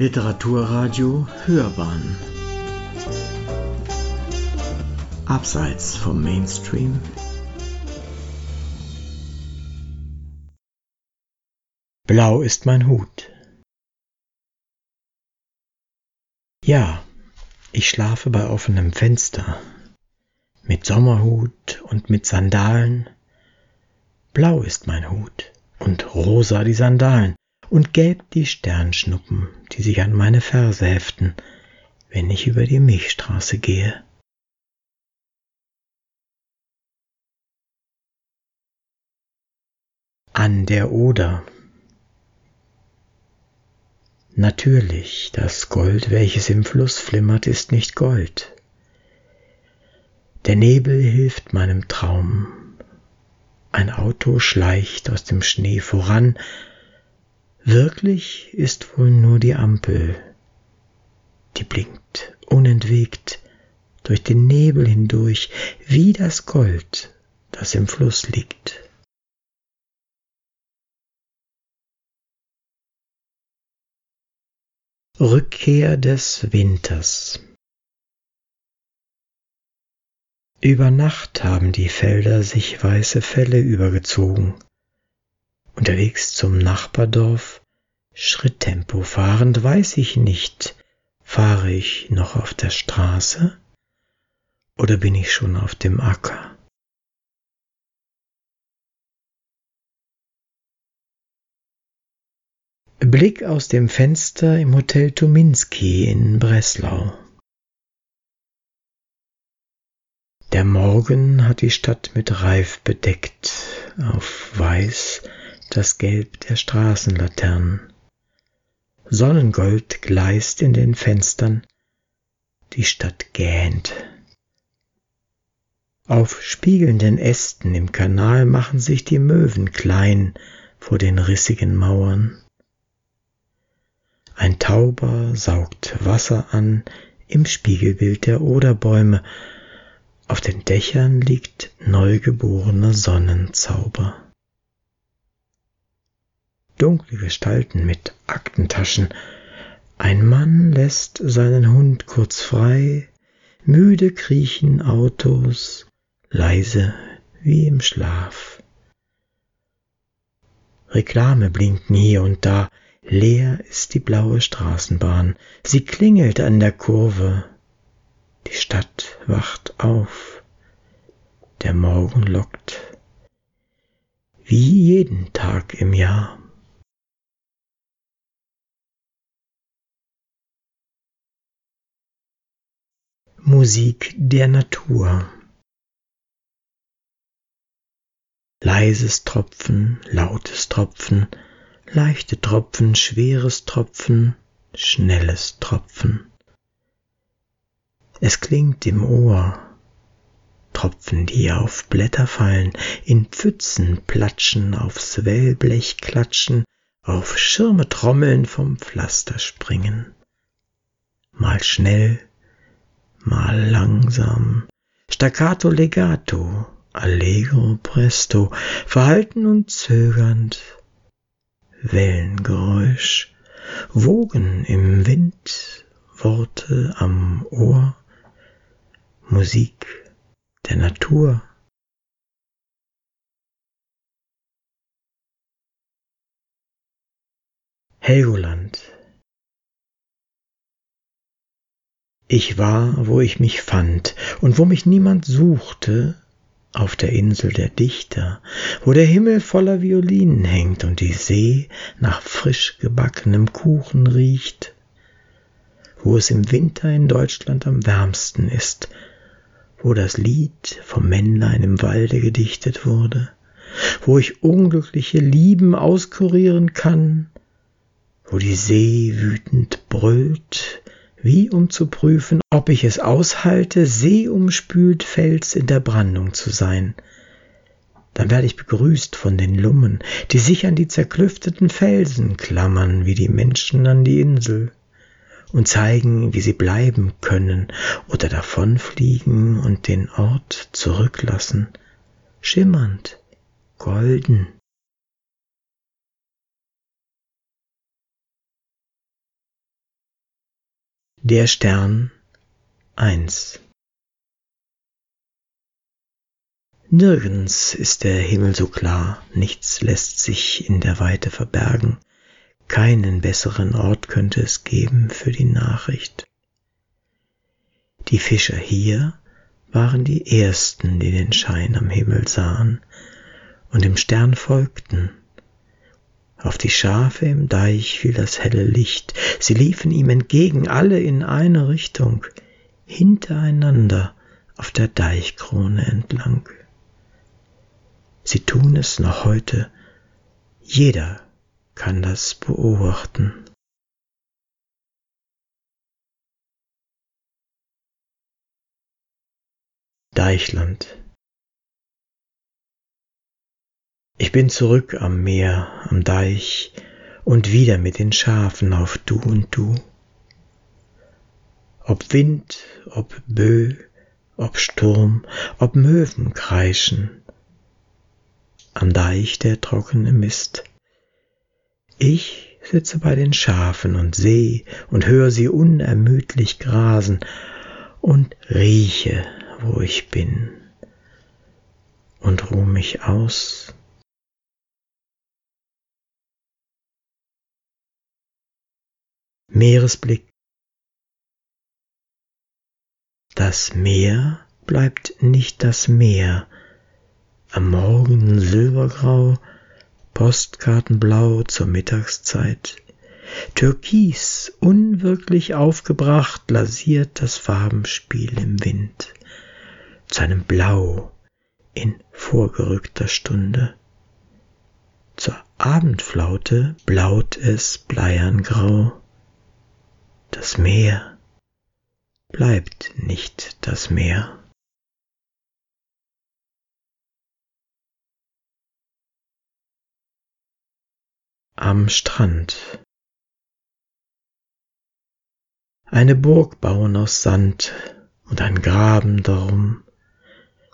Literaturradio Hörbahn Abseits vom Mainstream Blau ist mein Hut. Ja, ich schlafe bei offenem Fenster, mit Sommerhut und mit Sandalen. Blau ist mein Hut und rosa die Sandalen und gelb die Sternschnuppen, die sich an meine Ferse heften, wenn ich über die Milchstraße gehe. An der Oder. Natürlich, das Gold, welches im Fluss flimmert, ist nicht Gold. Der Nebel hilft meinem Traum. Ein Auto schleicht aus dem Schnee voran, Wirklich ist wohl nur die Ampel, die blinkt unentwegt durch den Nebel hindurch, wie das Gold, das im Fluss liegt. Rückkehr des Winters Über Nacht haben die Felder sich weiße Felle übergezogen, Unterwegs zum Nachbardorf, Schritttempo fahrend, weiß ich nicht, fahre ich noch auf der Straße oder bin ich schon auf dem Acker? Blick aus dem Fenster im Hotel Tuminski in Breslau. Der Morgen hat die Stadt mit Reif bedeckt, auf weiß das Gelb der Straßenlaternen. Sonnengold gleist in den Fenstern, die Stadt gähnt. Auf spiegelnden Ästen im Kanal machen sich die Möwen klein vor den rissigen Mauern. Ein Tauber saugt Wasser an im Spiegelbild der Oderbäume, auf den Dächern liegt neugeborener Sonnenzauber dunkle Gestalten mit Aktentaschen. Ein Mann lässt seinen Hund kurz frei, müde kriechen Autos, leise wie im Schlaf. Reklame blinken hier und da, leer ist die blaue Straßenbahn, sie klingelt an der Kurve, die Stadt wacht auf, der Morgen lockt, wie jeden Tag im Jahr. Musik der Natur. Leises Tropfen, lautes Tropfen, leichte Tropfen, schweres Tropfen, schnelles Tropfen. Es klingt im Ohr, Tropfen, die auf Blätter fallen, in Pfützen platschen, aufs Wellblech klatschen, auf Schirme trommeln, vom Pflaster springen. Mal schnell, mal langsam, staccato legato, allegro presto, verhalten und zögernd, Wellengeräusch, Wogen im Wind, Worte am Ohr, Musik der Natur. Helgoland Ich war, wo ich mich fand und wo mich niemand suchte, auf der Insel der Dichter, wo der Himmel voller Violinen hängt und die See nach frisch gebackenem Kuchen riecht, wo es im Winter in Deutschland am wärmsten ist, wo das Lied vom Männlein im Walde gedichtet wurde, wo ich unglückliche Lieben auskurieren kann, wo die See wütend brüllt, wie um zu prüfen, ob ich es aushalte, seeumspült Fels in der Brandung zu sein. Dann werde ich begrüßt von den Lummen, die sich an die zerklüfteten Felsen klammern wie die Menschen an die Insel und zeigen, wie sie bleiben können oder davonfliegen und den Ort zurücklassen, schimmernd, golden. Der Stern 1 Nirgends ist der Himmel so klar, nichts lässt sich in der Weite verbergen, keinen besseren Ort könnte es geben für die Nachricht. Die Fischer hier waren die ersten, die den Schein am Himmel sahen und dem Stern folgten. Auf die Schafe im Deich fiel das helle Licht, sie liefen ihm entgegen, alle in eine Richtung, hintereinander auf der Deichkrone entlang. Sie tun es noch heute, jeder kann das beobachten. Deichland Ich bin zurück am Meer, am Deich und wieder mit den Schafen auf Du und Du. Ob Wind, ob Bö, ob Sturm, ob Möwen kreischen, am Deich der trockene Mist. Ich sitze bei den Schafen und seh und hör sie unermüdlich grasen und rieche, wo ich bin und ruh mich aus Meeresblick. Das Meer bleibt nicht das Meer, am Morgen silbergrau, Postkartenblau zur Mittagszeit. Türkis, unwirklich aufgebracht, lasiert das Farbenspiel im Wind, zu einem Blau in vorgerückter Stunde. Zur Abendflaute blaut es bleierngrau. Das Meer bleibt nicht das Meer. Am Strand eine Burg bauen aus Sand und ein Graben darum,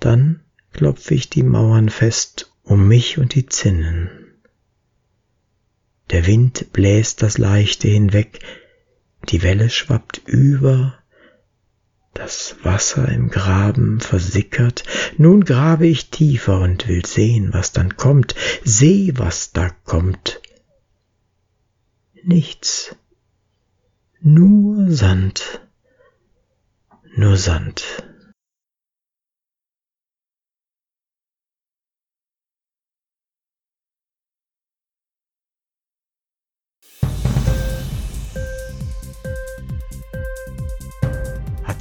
dann klopf ich die Mauern fest um mich und die Zinnen. Der Wind bläst das Leichte hinweg, die Welle schwappt über, das Wasser im Graben versickert, nun grabe ich tiefer und will sehen, was dann kommt, seh, was da kommt. Nichts, nur Sand, nur Sand.